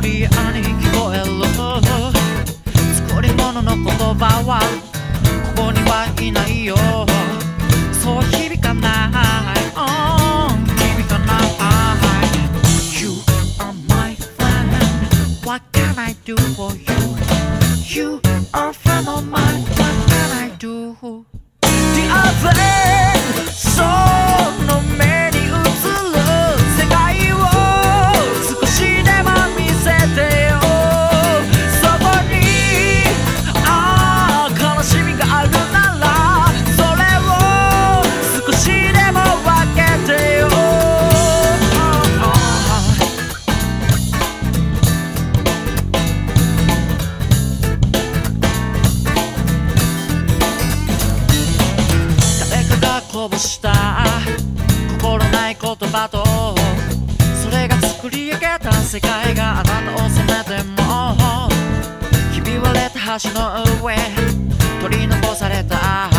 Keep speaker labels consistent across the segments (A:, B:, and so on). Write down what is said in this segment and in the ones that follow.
A: リアに聞こえ作り物の言葉はここにはいないよ。そうした。心ない言葉とそれが作り上げた世界があなたを責めてもひび割れた橋の上取り残された。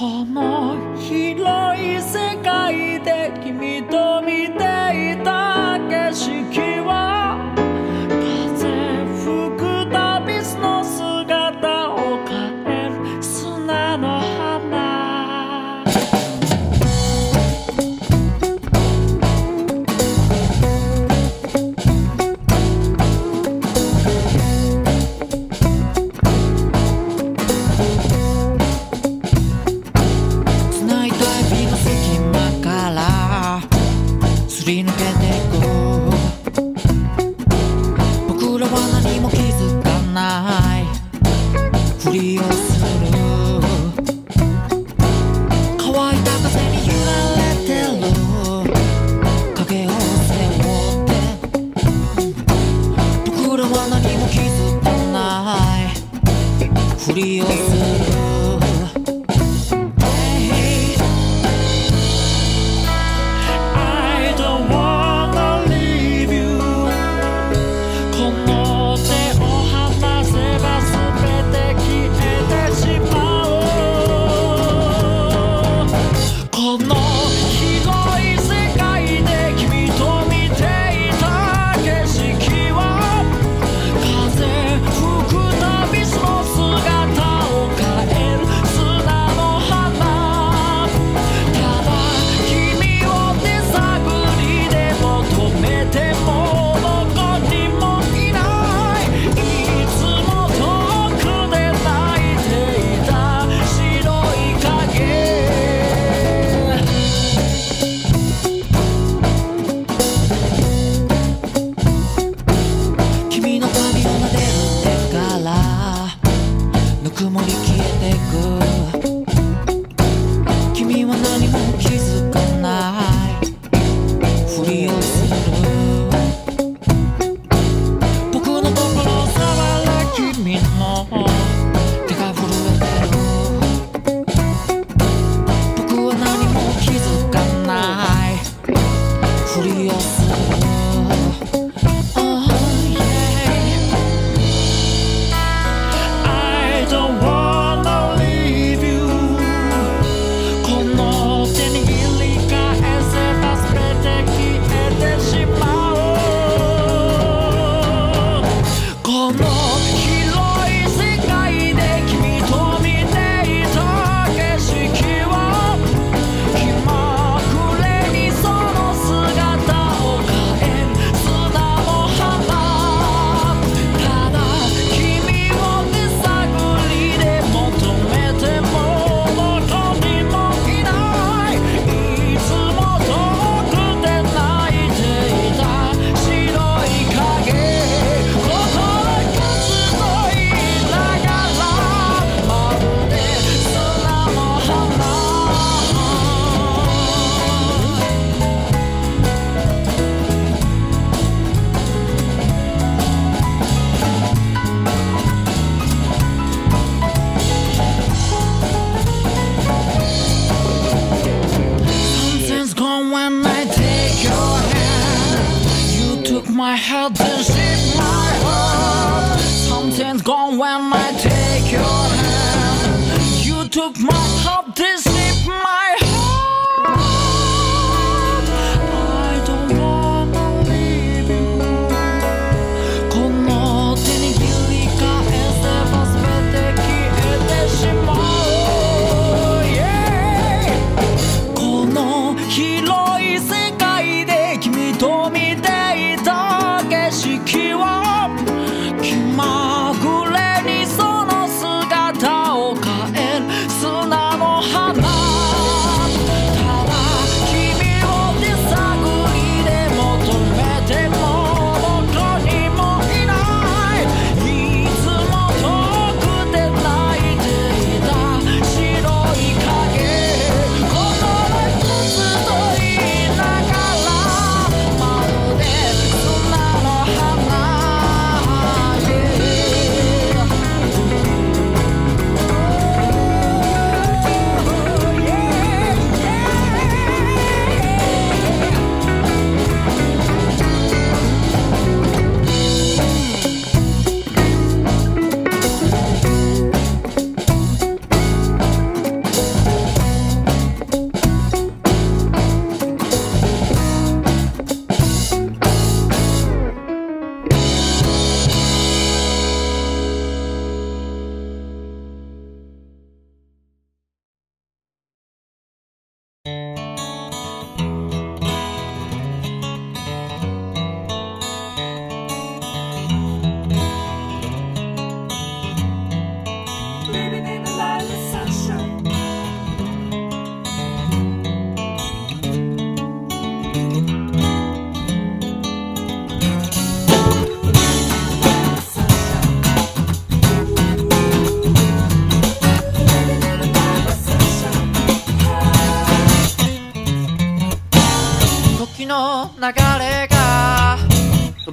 A: この広い世界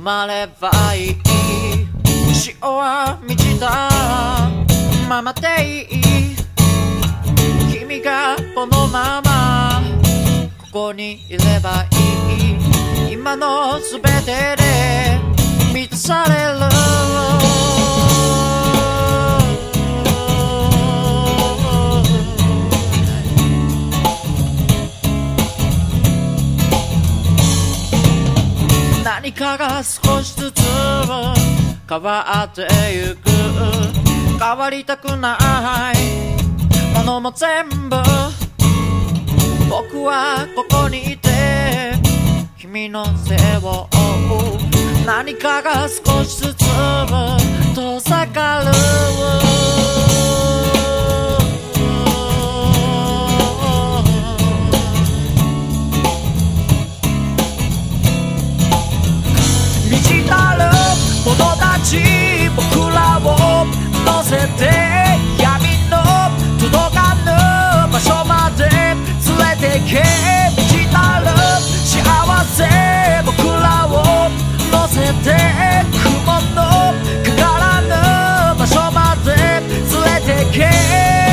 A: まればいい。潮は満ちたままでいい。君がこのまま。ここにいればいい。今の全てで満たされる。何かが少しずつ変わってゆく。変わりたくない。ものも全部僕はここにいて。君の背を追う。何かが少しずつ遠ざかる。し僕らを乗せて闇の届かぬ場所まで連れてけ満ちたる。幸せ僕らを乗せて雲のかからぬ場所まで連れてけ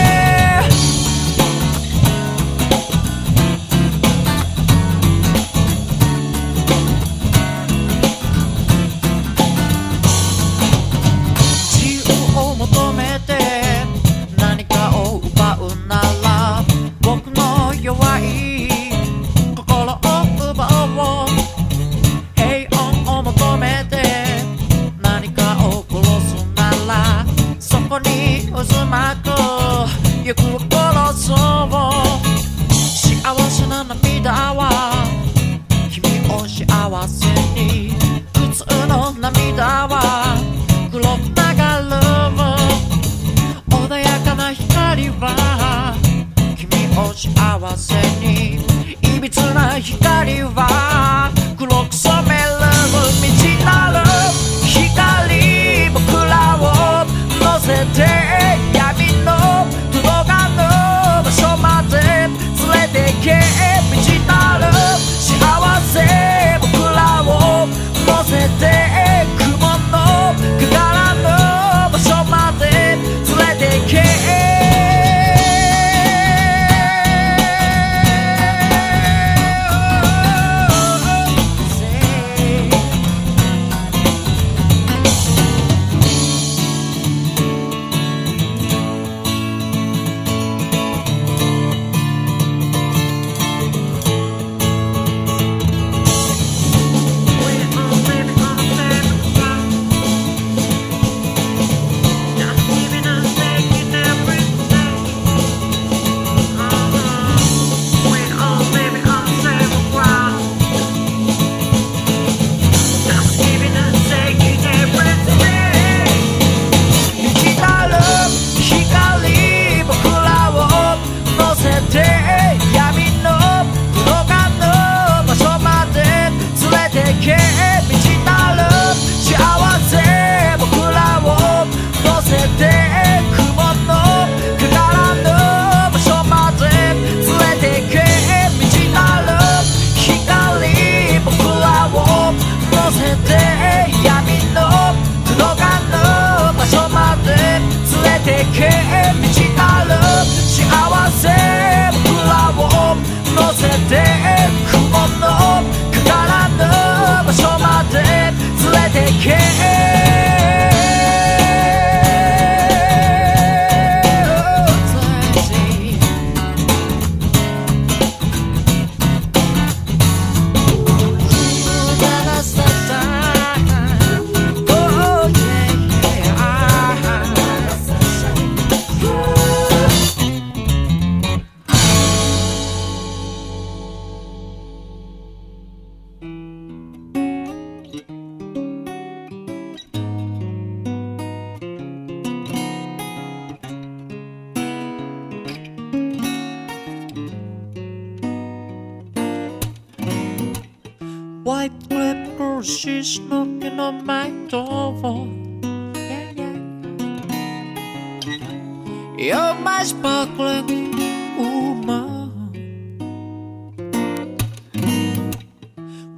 A: You're my sparkling woman.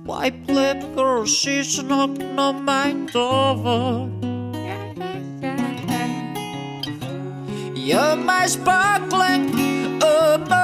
A: My play girl? She's not no mind over. You're my sparkling woman.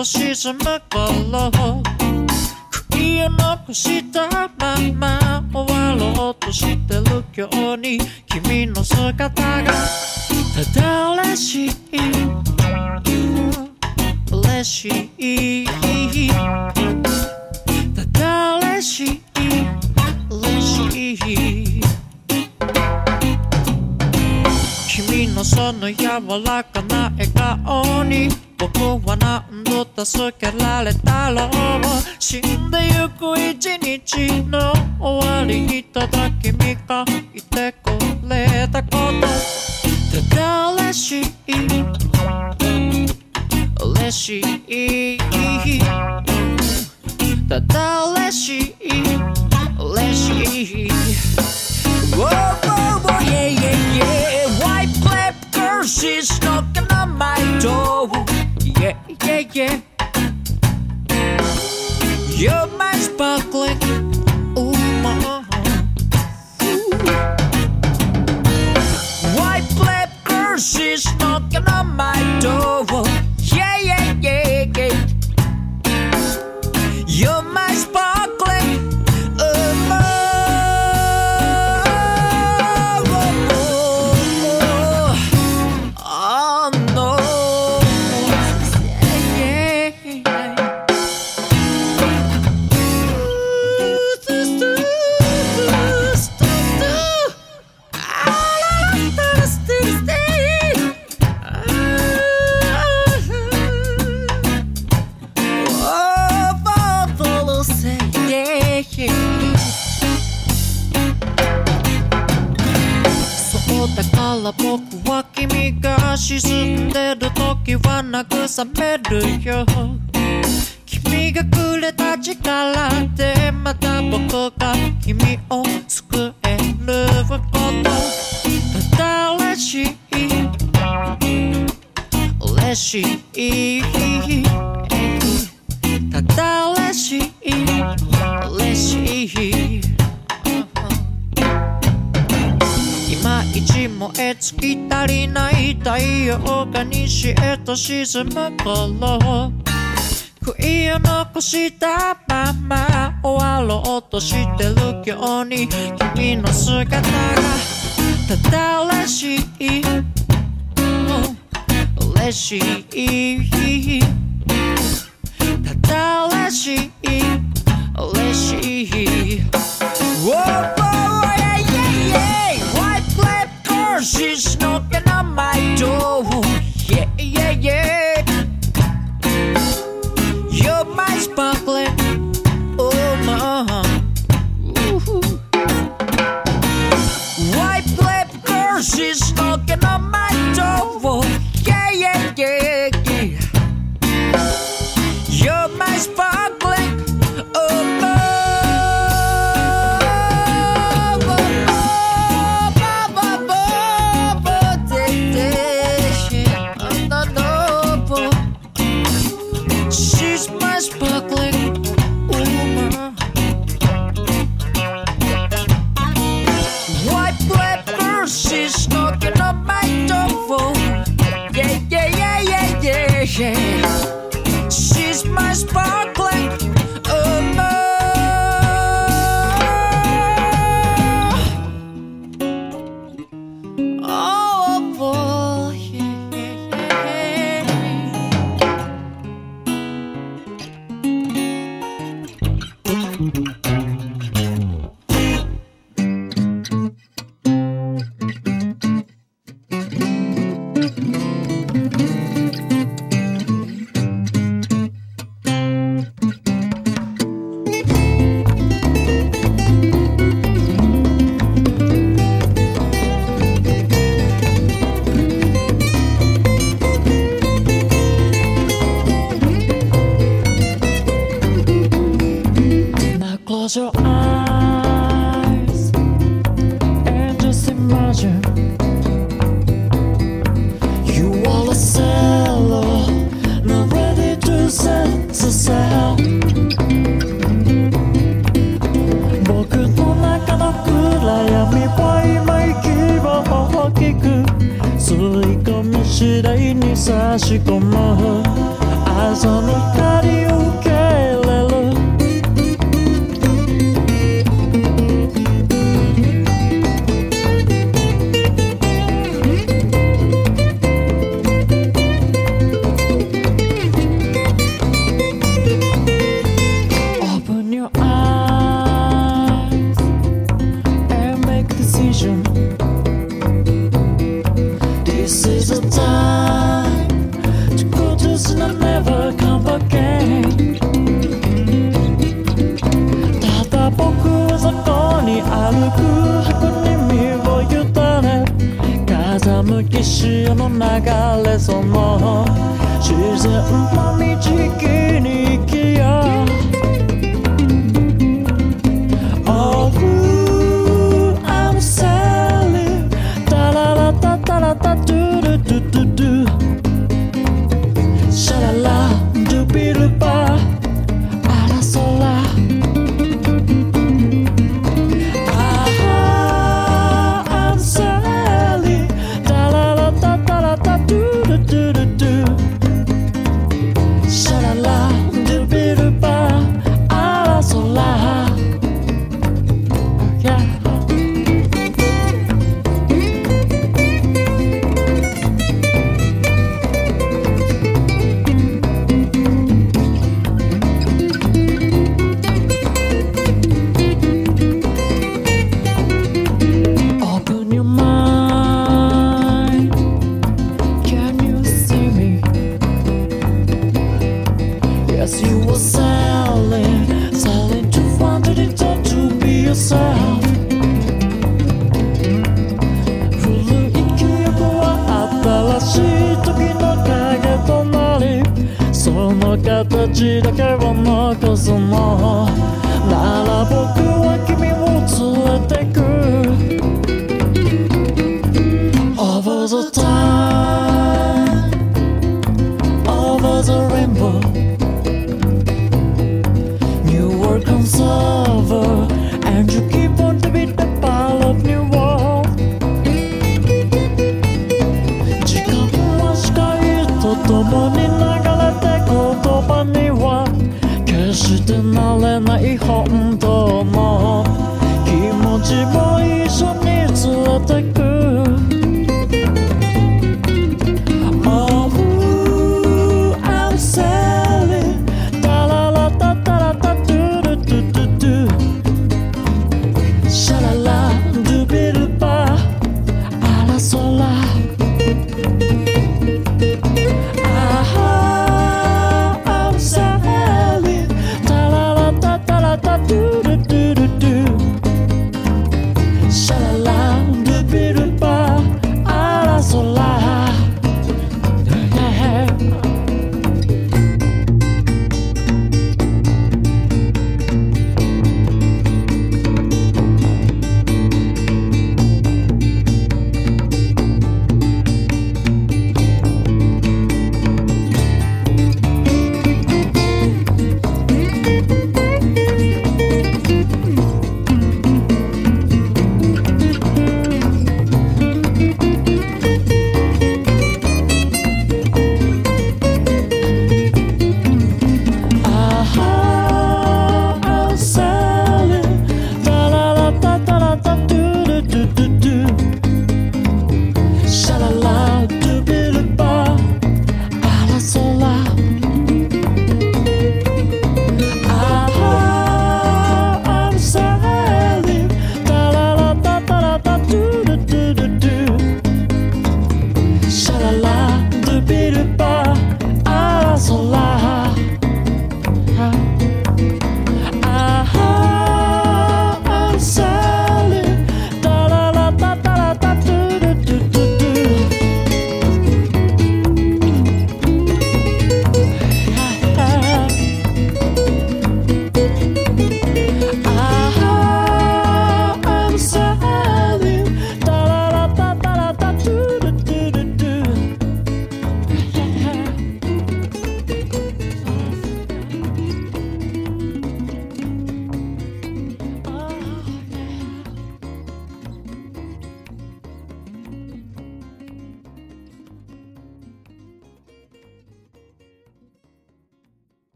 A: と沈む頃悔いを残したまま終わろうとしてる今日に君の姿がただ嬉しい嬉しいただ嬉しい嬉しい君のその柔らかな笑顔に僕は何度助けられたろう死んでゆく一日の終わりにただ君がいてくれたことただ嬉しい嬉しいただ嬉しい嬉しい Whoa, whoa, whoa, yeah, yeah, yeah. White clap girl, she's knocking on my door. Yeah. る時は慰めるよ君がくれた力でまた僕が君を救えることただ嬉しい嬉しい燃え尽き足りない太陽が西へと沈む頃。悔いを残したまま終わろうとしてる今日に君の姿がただ嬉しい。嬉しい。ただ嬉しい。Yes, you were selling, selling to find that it's all to be yourself. She 形だけを残すのなら僕はちも一緒に連れてく